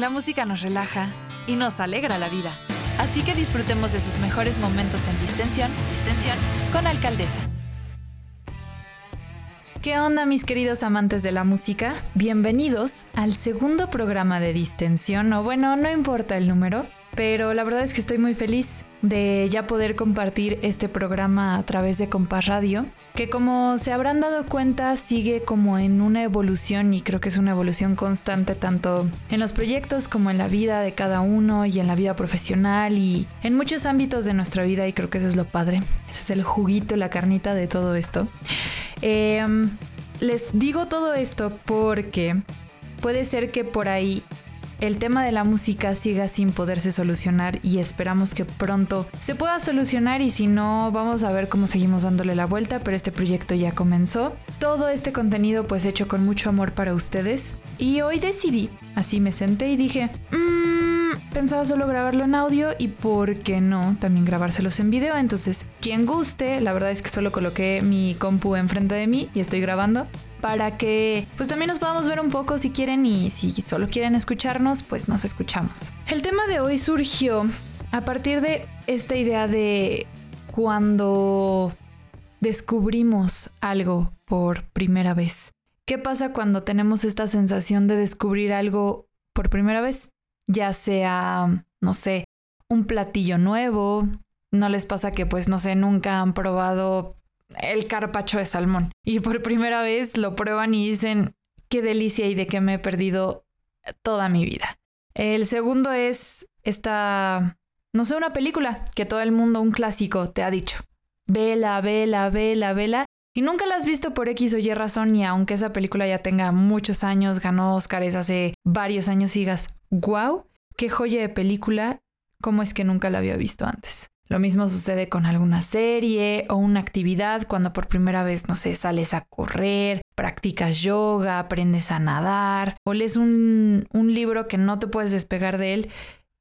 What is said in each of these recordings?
La música nos relaja y nos alegra la vida. Así que disfrutemos de sus mejores momentos en distensión, distensión con Alcaldesa. ¿Qué onda mis queridos amantes de la música? Bienvenidos al segundo programa de distensión, o bueno, no importa el número, pero la verdad es que estoy muy feliz de ya poder compartir este programa a través de Compás Radio, que como se habrán dado cuenta sigue como en una evolución y creo que es una evolución constante tanto en los proyectos como en la vida de cada uno y en la vida profesional y en muchos ámbitos de nuestra vida y creo que eso es lo padre, ese es el juguito, la carnita de todo esto. Em, les digo todo esto porque puede ser que por ahí el tema de la música siga sin poderse solucionar y esperamos que pronto se pueda solucionar y si no vamos a ver cómo seguimos dándole la vuelta, pero este proyecto ya comenzó. Todo este contenido pues hecho con mucho amor para ustedes. Y hoy decidí, así me senté y dije, mmm, pensaba solo grabarlo en audio y por qué no también grabárselos en video, entonces quien guste, la verdad es que solo coloqué mi compu enfrente de mí y estoy grabando para que pues también nos podamos ver un poco si quieren y si solo quieren escucharnos, pues nos escuchamos. El tema de hoy surgió a partir de esta idea de cuando descubrimos algo por primera vez. ¿Qué pasa cuando tenemos esta sensación de descubrir algo por primera vez? Ya sea, no sé, un platillo nuevo, no les pasa que pues no sé, nunca han probado el carpacho de salmón. Y por primera vez lo prueban y dicen, qué delicia y de qué me he perdido toda mi vida. El segundo es esta, no sé, una película que todo el mundo, un clásico, te ha dicho. Vela, vela, vela, vela. Y nunca la has visto por X o Y razón y aunque esa película ya tenga muchos años, ganó Oscars hace varios años, sigas, wow, qué joya de película, cómo es que nunca la había visto antes. Lo mismo sucede con alguna serie o una actividad cuando por primera vez, no sé, sales a correr, practicas yoga, aprendes a nadar o lees un, un libro que no te puedes despegar de él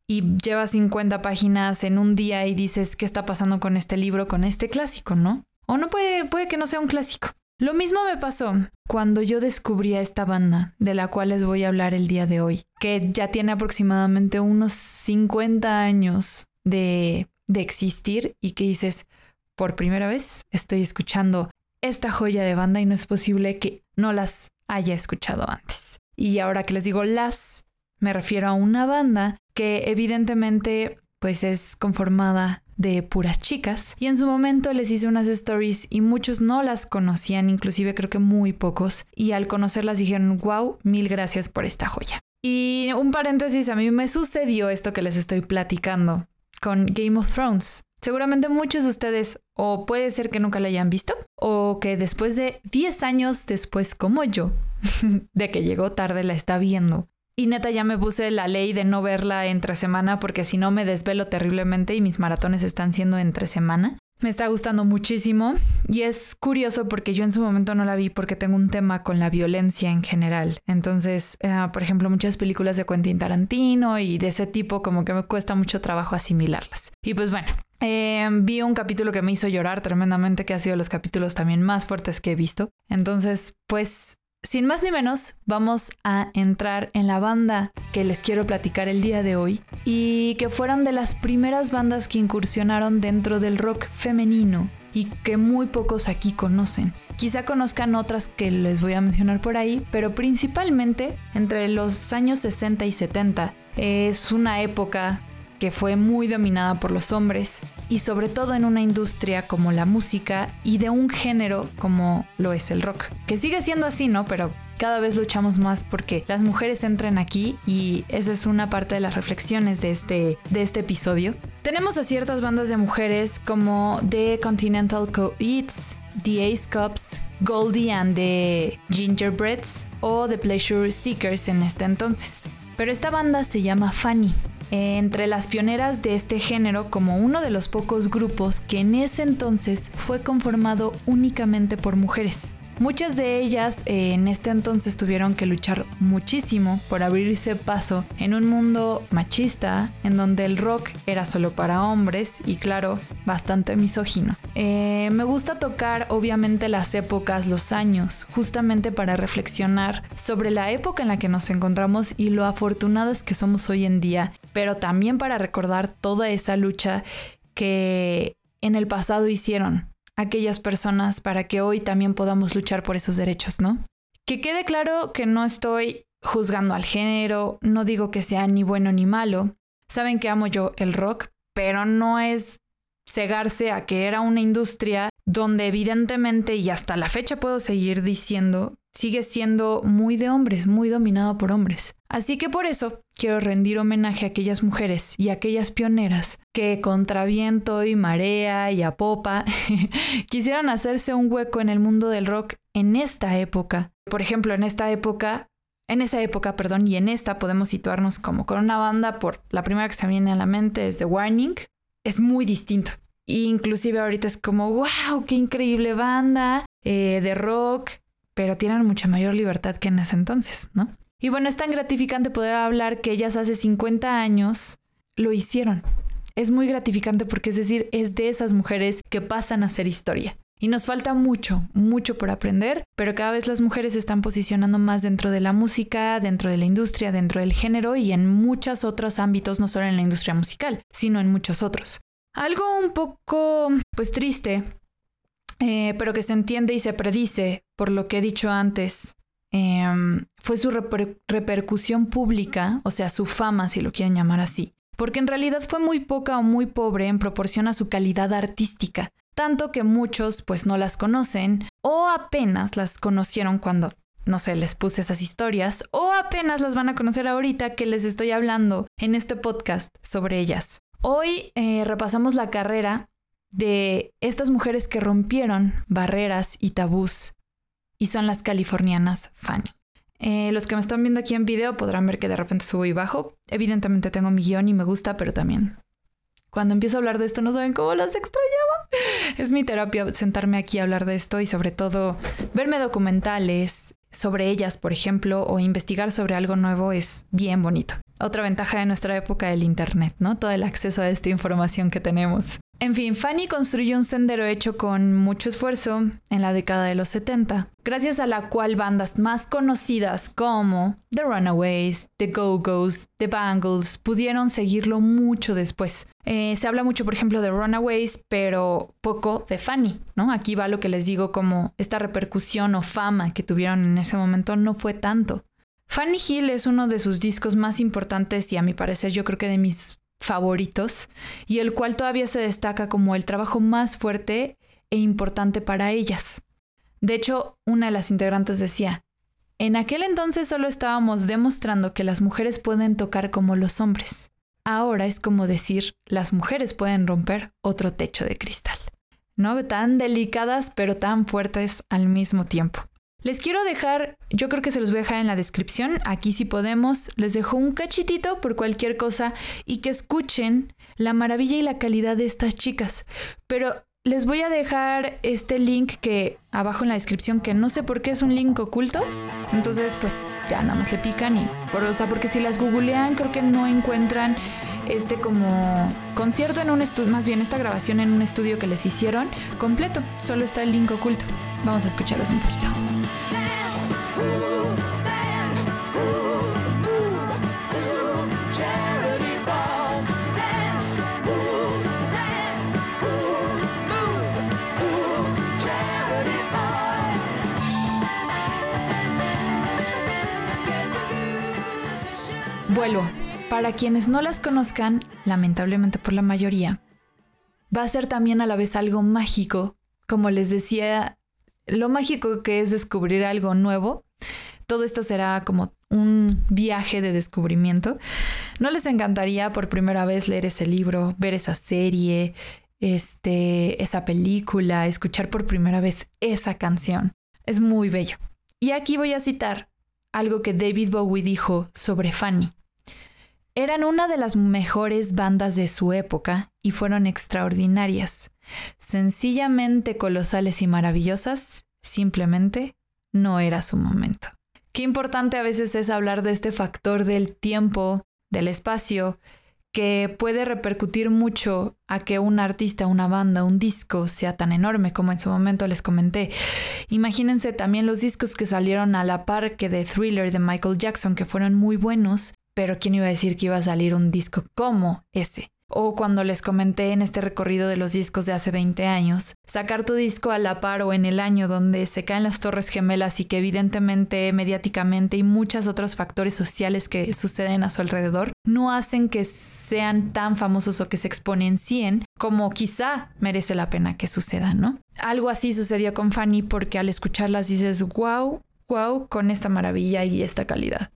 y llevas 50 páginas en un día y dices, ¿qué está pasando con este libro, con este clásico, no? O no puede, puede que no sea un clásico. Lo mismo me pasó cuando yo descubrí a esta banda de la cual les voy a hablar el día de hoy, que ya tiene aproximadamente unos 50 años de de existir y que dices, por primera vez estoy escuchando esta joya de banda y no es posible que no las haya escuchado antes. Y ahora que les digo las, me refiero a una banda que evidentemente pues es conformada de puras chicas y en su momento les hice unas stories y muchos no las conocían, inclusive creo que muy pocos, y al conocerlas dijeron, wow, mil gracias por esta joya. Y un paréntesis, a mí me sucedió esto que les estoy platicando con Game of Thrones. Seguramente muchos de ustedes o puede ser que nunca la hayan visto o que después de 10 años después como yo, de que llegó tarde la está viendo. Y neta ya me puse la ley de no verla entre semana porque si no me desvelo terriblemente y mis maratones están siendo entre semana. Me está gustando muchísimo y es curioso porque yo en su momento no la vi porque tengo un tema con la violencia en general. Entonces, eh, por ejemplo, muchas películas de Quentin Tarantino y de ese tipo como que me cuesta mucho trabajo asimilarlas. Y pues bueno, eh, vi un capítulo que me hizo llorar tremendamente, que ha sido los capítulos también más fuertes que he visto. Entonces, pues sin más ni menos, vamos a entrar en la banda que les quiero platicar el día de hoy y que fueron de las primeras bandas que incursionaron dentro del rock femenino y que muy pocos aquí conocen. Quizá conozcan otras que les voy a mencionar por ahí, pero principalmente entre los años 60 y 70 es una época que fue muy dominada por los hombres y sobre todo en una industria como la música y de un género como lo es el rock. Que sigue siendo así, ¿no? Pero cada vez luchamos más porque las mujeres entren aquí y esa es una parte de las reflexiones de este, de este episodio. Tenemos a ciertas bandas de mujeres como The Continental Co-Eats, The Ace Cups, Goldie and the Gingerbreads o The Pleasure Seekers en este entonces. Pero esta banda se llama Fanny entre las pioneras de este género como uno de los pocos grupos que en ese entonces fue conformado únicamente por mujeres. Muchas de ellas eh, en este entonces tuvieron que luchar muchísimo por abrirse paso en un mundo machista en donde el rock era solo para hombres y claro, bastante misógino. Eh, me gusta tocar obviamente las épocas, los años, justamente para reflexionar sobre la época en la que nos encontramos y lo afortunadas que somos hoy en día, pero también para recordar toda esa lucha que en el pasado hicieron aquellas personas para que hoy también podamos luchar por esos derechos, ¿no? Que quede claro que no estoy juzgando al género, no digo que sea ni bueno ni malo. Saben que amo yo el rock, pero no es cegarse a que era una industria donde evidentemente y hasta la fecha puedo seguir diciendo sigue siendo muy de hombres, muy dominado por hombres. Así que por eso quiero rendir homenaje a aquellas mujeres y a aquellas pioneras que contra viento y marea y a popa quisieron hacerse un hueco en el mundo del rock en esta época. Por ejemplo, en esta época en esa época, perdón, y en esta podemos situarnos como con una banda por la primera que se viene a la mente es The Warning. Es muy distinto. Inclusive ahorita es como, wow, qué increíble banda eh, de rock, pero tienen mucha mayor libertad que en ese entonces, ¿no? Y bueno, es tan gratificante poder hablar que ellas hace 50 años lo hicieron. Es muy gratificante porque es decir, es de esas mujeres que pasan a ser historia. Y nos falta mucho, mucho por aprender, pero cada vez las mujeres se están posicionando más dentro de la música, dentro de la industria, dentro del género y en muchos otros ámbitos, no solo en la industria musical, sino en muchos otros. Algo un poco, pues triste, eh, pero que se entiende y se predice por lo que he dicho antes, em, fue su repercusión pública, o sea, su fama, si lo quieren llamar así, porque en realidad fue muy poca o muy pobre en proporción a su calidad artística, tanto que muchos pues no las conocen o apenas las conocieron cuando, no sé, les puse esas historias o apenas las van a conocer ahorita que les estoy hablando en este podcast sobre ellas. Hoy eh, repasamos la carrera de estas mujeres que rompieron barreras y tabús y son las californianas Fanny. Eh, los que me están viendo aquí en video podrán ver que de repente subo y bajo. Evidentemente tengo mi guion y me gusta, pero también cuando empiezo a hablar de esto no saben cómo las extrañaba. Es mi terapia sentarme aquí a hablar de esto y sobre todo verme documentales sobre ellas, por ejemplo, o investigar sobre algo nuevo es bien bonito. Otra ventaja de nuestra época, el Internet, ¿no? Todo el acceso a esta información que tenemos. En fin, Fanny construyó un sendero hecho con mucho esfuerzo en la década de los 70, gracias a la cual bandas más conocidas como The Runaways, The Go-Go's, The Bangles pudieron seguirlo mucho después. Eh, se habla mucho, por ejemplo, de Runaways, pero poco de Fanny, ¿no? Aquí va lo que les digo como esta repercusión o fama que tuvieron en ese momento no fue tanto. Fanny Hill es uno de sus discos más importantes y a mi parecer yo creo que de mis favoritos y el cual todavía se destaca como el trabajo más fuerte e importante para ellas. De hecho, una de las integrantes decía, en aquel entonces solo estábamos demostrando que las mujeres pueden tocar como los hombres. Ahora es como decir, las mujeres pueden romper otro techo de cristal. No tan delicadas, pero tan fuertes al mismo tiempo. Les quiero dejar, yo creo que se los voy a dejar en la descripción, aquí si podemos, les dejo un cachitito por cualquier cosa y que escuchen la maravilla y la calidad de estas chicas. Pero les voy a dejar este link que abajo en la descripción, que no sé por qué es un link oculto. Entonces, pues ya nada más le pican y por, o sea, porque si las googlean, creo que no encuentran este como concierto en un estudio, más bien esta grabación en un estudio que les hicieron completo. Solo está el link oculto. Vamos a escucharlos un poquito. Vuelvo. Para quienes no las conozcan, lamentablemente por la mayoría, va a ser también a la vez algo mágico, como les decía, lo mágico que es descubrir algo nuevo. Todo esto será como un viaje de descubrimiento. ¿No les encantaría por primera vez leer ese libro, ver esa serie, este, esa película, escuchar por primera vez esa canción? Es muy bello. Y aquí voy a citar algo que David Bowie dijo sobre Fanny. Eran una de las mejores bandas de su época y fueron extraordinarias, sencillamente colosales y maravillosas, simplemente no era su momento. Qué importante a veces es hablar de este factor del tiempo, del espacio, que puede repercutir mucho a que un artista, una banda, un disco sea tan enorme como en su momento les comenté. Imagínense también los discos que salieron a la par que de Thriller de Michael Jackson, que fueron muy buenos, pero ¿quién iba a decir que iba a salir un disco como ese? o cuando les comenté en este recorrido de los discos de hace 20 años, sacar tu disco a la par o en el año donde se caen las torres gemelas y que evidentemente mediáticamente y muchos otros factores sociales que suceden a su alrededor no hacen que sean tan famosos o que se exponencien como quizá merece la pena que suceda, ¿no? Algo así sucedió con Fanny porque al escucharlas dices, wow, wow, con esta maravilla y esta calidad.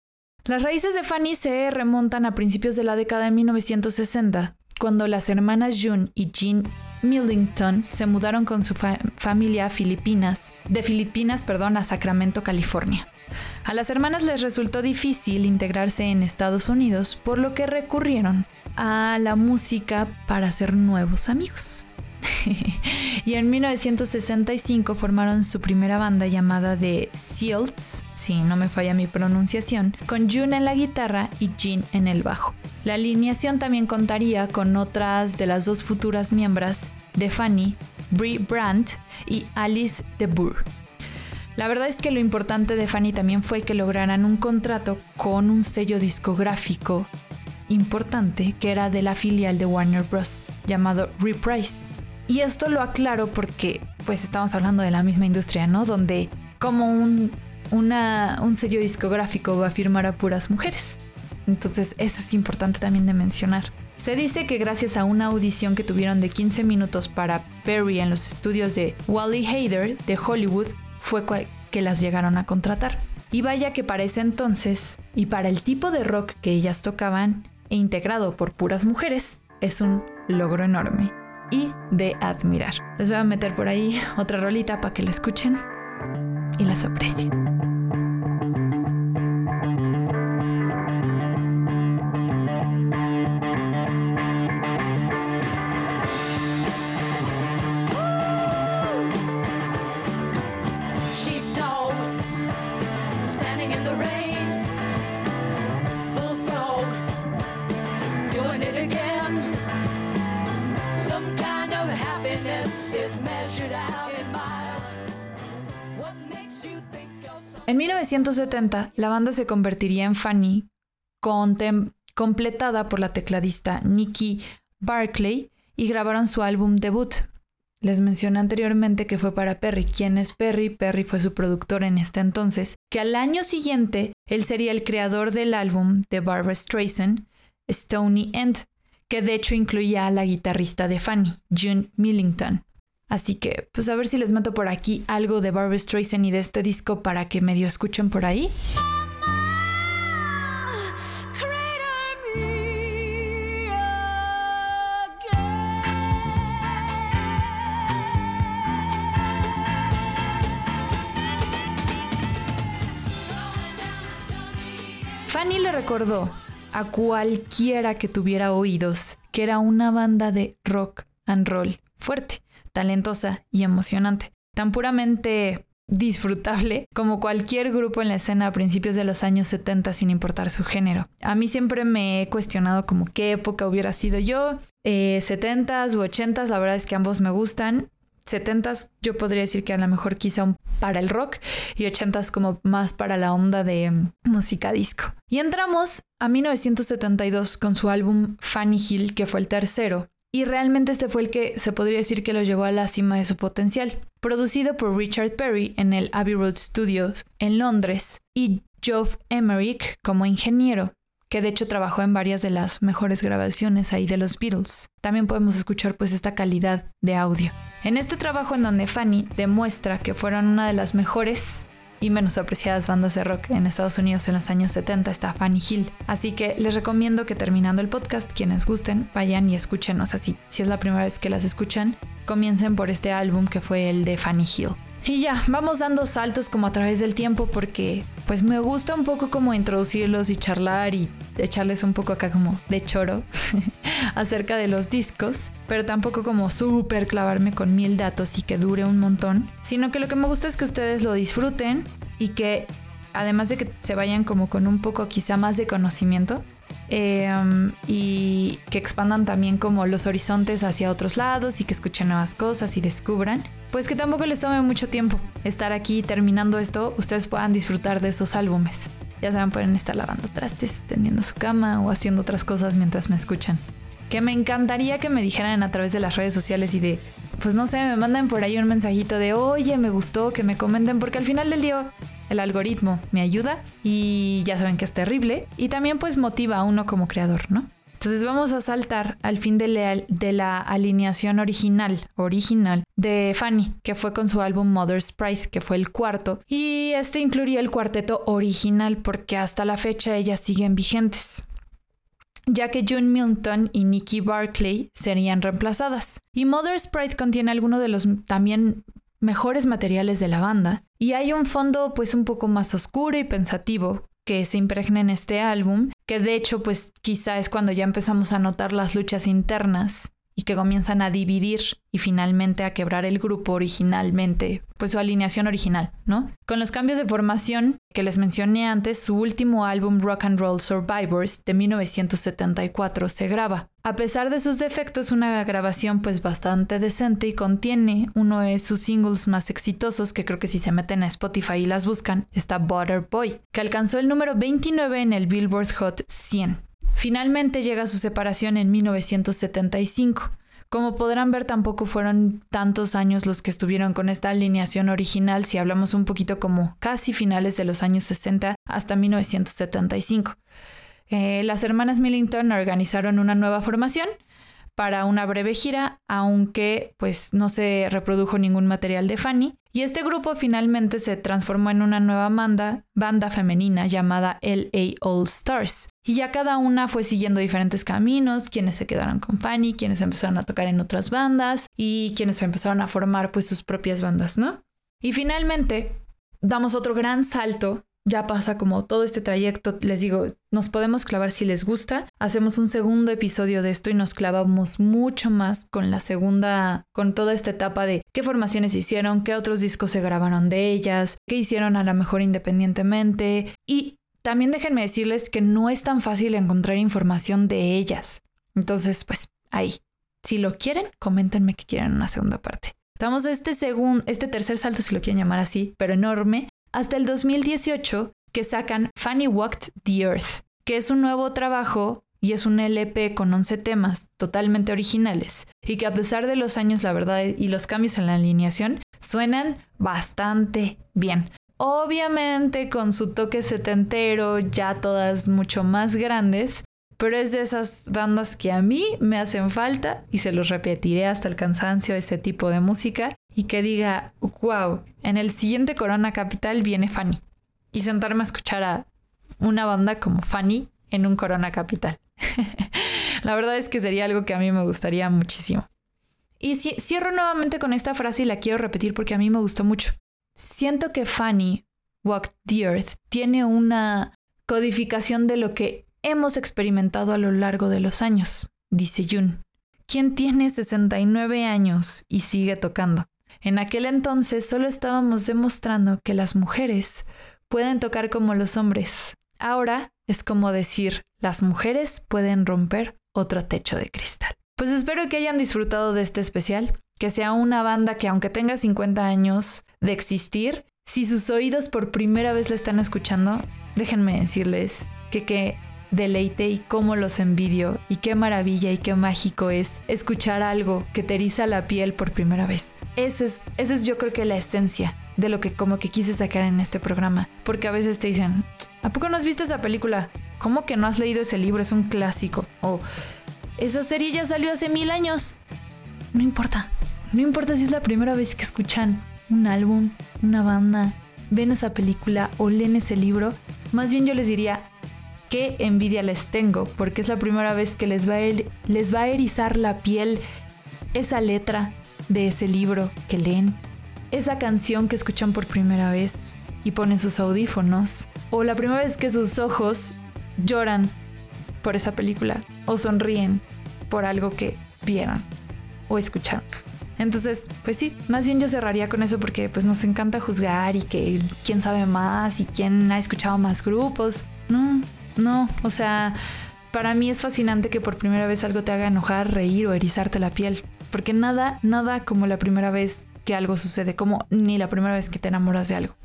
Las raíces de Fanny se remontan a principios de la década de 1960, cuando las hermanas June y Jean Millington se mudaron con su familia a Filipinas, de Filipinas, perdón, a Sacramento, California. A las hermanas les resultó difícil integrarse en Estados Unidos, por lo que recurrieron a la música para hacer nuevos amigos. y en 1965 formaron su primera banda llamada The Seals, si no me falla mi pronunciación, con June en la guitarra y Jean en el bajo. La alineación también contaría con otras de las dos futuras miembros de Fanny, Brie Brandt y Alice de Boer. La verdad es que lo importante de Fanny también fue que lograran un contrato con un sello discográfico importante que era de la filial de Warner Bros. llamado Reprise. Y esto lo aclaro porque pues estamos hablando de la misma industria, ¿no? Donde como un, un sello discográfico va a firmar a puras mujeres. Entonces eso es importante también de mencionar. Se dice que gracias a una audición que tuvieron de 15 minutos para Perry en los estudios de Wally Hader de Hollywood fue que las llegaron a contratar. Y vaya que para ese entonces, y para el tipo de rock que ellas tocaban, e integrado por puras mujeres, es un logro enorme y de admirar. Les voy a meter por ahí otra rolita para que lo escuchen y las aprecien. 1970, la banda se convertiría en Fanny, completada por la tecladista Nikki Barclay, y grabaron su álbum debut. Les mencioné anteriormente que fue para Perry. ¿Quién es Perry? Perry fue su productor en este entonces, que al año siguiente él sería el creador del álbum de Barbara Streisand, Stony End, que de hecho incluía a la guitarrista de Fanny, June Millington. Así que, pues a ver si les meto por aquí algo de Barbara Streisand y de este disco para que medio escuchen por ahí. Fanny le recordó a cualquiera que tuviera oídos que era una banda de rock and roll fuerte talentosa y emocionante, tan puramente disfrutable como cualquier grupo en la escena a principios de los años 70 sin importar su género. A mí siempre me he cuestionado como qué época hubiera sido yo, 70s eh, u 80s, la verdad es que ambos me gustan. 70s yo podría decir que a lo mejor quizá para el rock y 80s como más para la onda de música disco. Y entramos a 1972 con su álbum Fanny Hill, que fue el tercero, y realmente este fue el que se podría decir que lo llevó a la cima de su potencial. Producido por Richard Perry en el Abbey Road Studios en Londres y Geoff Emerick como ingeniero, que de hecho trabajó en varias de las mejores grabaciones ahí de los Beatles. También podemos escuchar pues esta calidad de audio. En este trabajo en donde Fanny demuestra que fueron una de las mejores y menos apreciadas bandas de rock en Estados Unidos en los años 70 está Fanny Hill. Así que les recomiendo que terminando el podcast, quienes gusten, vayan y sea, si, si es la primera vez que las escuchan, comiencen por este álbum que fue el de Fanny Hill. Y ya, vamos dando saltos como a través del tiempo porque pues me gusta un poco como introducirlos y charlar y echarles un poco acá como de choro acerca de los discos, pero tampoco como súper clavarme con mil datos y que dure un montón, sino que lo que me gusta es que ustedes lo disfruten y que además de que se vayan como con un poco quizá más de conocimiento, em, y que expandan también como los horizontes hacia otros lados y que escuchen nuevas cosas y descubran, pues que tampoco les tome mucho tiempo estar aquí terminando esto, ustedes puedan disfrutar de esos álbumes. Ya saben, pueden estar lavando trastes, tendiendo su cama o haciendo otras cosas mientras me escuchan. Que me encantaría que me dijeran a través de las redes sociales y de, pues no sé, me mandan por ahí un mensajito de, oye, me gustó, que me comenten, porque al final del día el algoritmo me ayuda y ya saben que es terrible y también pues motiva a uno como creador, ¿no? Entonces vamos a saltar al fin de la, alineación original, original de Fanny, que fue con su álbum Mother's Pride, que fue el cuarto. Y este incluía el cuarteto original porque hasta la fecha ellas siguen vigentes ya que June Milton y Nikki Barclay serían reemplazadas. Y Mother's Pride contiene algunos de los también mejores materiales de la banda, y hay un fondo pues un poco más oscuro y pensativo que se impregna en este álbum, que de hecho pues quizá es cuando ya empezamos a notar las luchas internas y que comienzan a dividir y finalmente a quebrar el grupo originalmente, pues su alineación original, ¿no? Con los cambios de formación que les mencioné antes, su último álbum Rock and Roll Survivors de 1974 se graba. A pesar de sus defectos, una grabación pues bastante decente y contiene uno de sus singles más exitosos que creo que si se meten a Spotify y las buscan, está Butter Boy, que alcanzó el número 29 en el Billboard Hot 100. Finalmente llega su separación en 1975. Como podrán ver, tampoco fueron tantos años los que estuvieron con esta alineación original, si hablamos un poquito como casi finales de los años 60 hasta 1975. Eh, las hermanas Millington organizaron una nueva formación para una breve gira, aunque pues no se reprodujo ningún material de Fanny, y este grupo finalmente se transformó en una nueva banda, banda femenina llamada LA All Stars. Y ya cada una fue siguiendo diferentes caminos, quienes se quedaron con Fanny, quienes empezaron a tocar en otras bandas y quienes empezaron a formar pues sus propias bandas, ¿no? Y finalmente damos otro gran salto ya pasa como todo este trayecto, les digo, nos podemos clavar si les gusta. Hacemos un segundo episodio de esto y nos clavamos mucho más con la segunda, con toda esta etapa de qué formaciones hicieron, qué otros discos se grabaron de ellas, qué hicieron a lo mejor independientemente. Y también déjenme decirles que no es tan fácil encontrar información de ellas. Entonces, pues ahí. Si lo quieren, coméntenme que quieren una segunda parte. Estamos este segundo, este tercer salto, si lo quieren llamar así, pero enorme, hasta el 2018 que sacan Fanny Walked the Earth, que es un nuevo trabajo y es un LP con 11 temas totalmente originales y que a pesar de los años, la verdad, y los cambios en la alineación, suenan bastante bien. Obviamente con su toque setentero, ya todas mucho más grandes, pero es de esas bandas que a mí me hacen falta y se los repetiré hasta el cansancio ese tipo de música y que diga, wow, en el siguiente Corona Capital viene Fanny. Y sentarme a escuchar a una banda como Fanny en un Corona Capital. la verdad es que sería algo que a mí me gustaría muchísimo. Y cierro nuevamente con esta frase y la quiero repetir porque a mí me gustó mucho. Siento que Fanny Walk the Earth tiene una codificación de lo que hemos experimentado a lo largo de los años, dice Jun, quien tiene 69 años y sigue tocando. En aquel entonces solo estábamos demostrando que las mujeres pueden tocar como los hombres. Ahora es como decir, las mujeres pueden romper otro techo de cristal. Pues espero que hayan disfrutado de este especial, que sea una banda que aunque tenga 50 años de existir, si sus oídos por primera vez la están escuchando, déjenme decirles que, deleite y cómo los envidio y qué maravilla y qué mágico es escuchar algo que te eriza la piel por primera vez. Esa es, es yo creo que la esencia de lo que como que quise sacar en este programa. Porque a veces te dicen, ¿a poco no has visto esa película? ¿Cómo que no has leído ese libro? Es un clásico. O esa serie ya salió hace mil años. No importa. No importa si es la primera vez que escuchan un álbum, una banda, ven esa película o leen ese libro. Más bien yo les diría, qué envidia les tengo, porque es la primera vez que les va a, erizar la piel esa letra de ese libro que leen, esa canción que escuchan por primera vez y ponen sus audífonos, o la primera vez que sus ojos lloran por esa película o sonríen por algo que vieron o escucharon. Entonces, pues sí, más bien yo cerraría con eso porque pues nos encanta juzgar y que quién sabe más y quién ha escuchado más grupos. No, no, o sea, para mí es fascinante que por primera vez algo te haga enojar, reír o erizarte la piel. Porque nada, nada como la primera vez que algo sucede, como ni la primera vez que te enamoras de algo.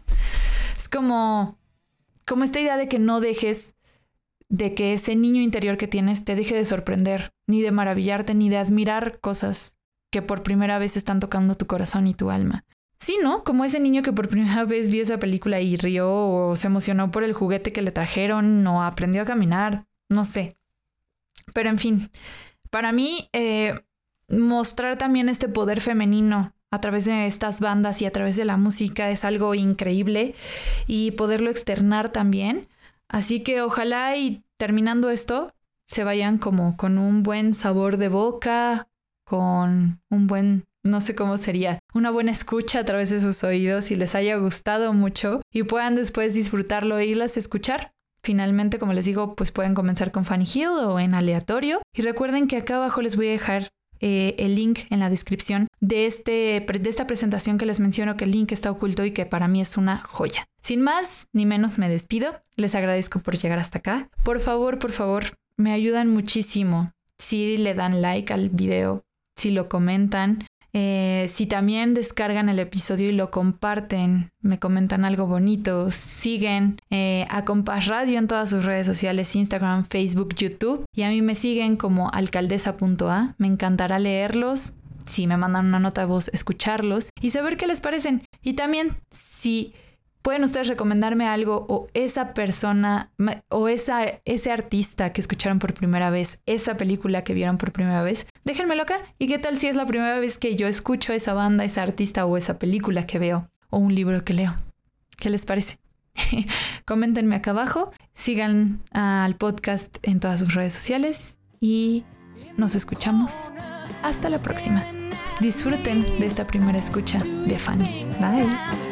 Es como, como esta idea de que no dejes de que ese niño interior que tienes te deje de sorprender, ni de maravillarte, ni de admirar cosas que por primera vez están tocando tu corazón y tu alma. Sí, ¿no? Como ese niño que por primera vez vio esa película y rió o se emocionó por el juguete que le trajeron o aprendió a caminar, no sé. Pero en fin, para mí eh, mostrar también este poder femenino a través de estas bandas y a través de la música es algo increíble y poderlo externar también. Así que ojalá y terminando esto se vayan como con un buen sabor de boca, con un buen, no sé cómo sería, una buena escucha a través de sus oídos y les haya gustado mucho y puedan después disfrutarlo e irlas escuchar. Finalmente, como les digo, pues pueden comenzar con Fanny Hill o en aleatorio. Y recuerden que acá abajo les voy a dejar eh, el link en la descripción de, este, de esta presentación que les menciono, que el link está oculto y que para mí es una joya. Sin más ni menos me despido. Les agradezco por llegar hasta acá. Por favor, por favor, me ayudan muchísimo si le dan like al video, si lo comentan, eh, si también descargan el episodio y lo comparten, me comentan algo bonito, siguen eh, a Compás Radio en todas sus redes sociales, Instagram, Facebook, YouTube. Y a mí me siguen como alcaldesa.a. Me encantará leerlos. Si me mandan una nota de voz, escucharlos y saber qué les parecen. Y también si pueden ustedes recomendarme algo o esa persona o esa, ese artista que escucharon por primera vez, esa película que vieron por primera vez, déjenmelo acá. ¿Y qué tal si es la primera vez que yo escucho esa banda, esa artista o esa película que veo o un libro que leo? ¿Qué les parece? Coméntenme acá abajo, sigan al podcast en todas sus redes sociales y nos escuchamos. Hasta la próxima. Disfruten de esta primera escucha de Fanny. Bye.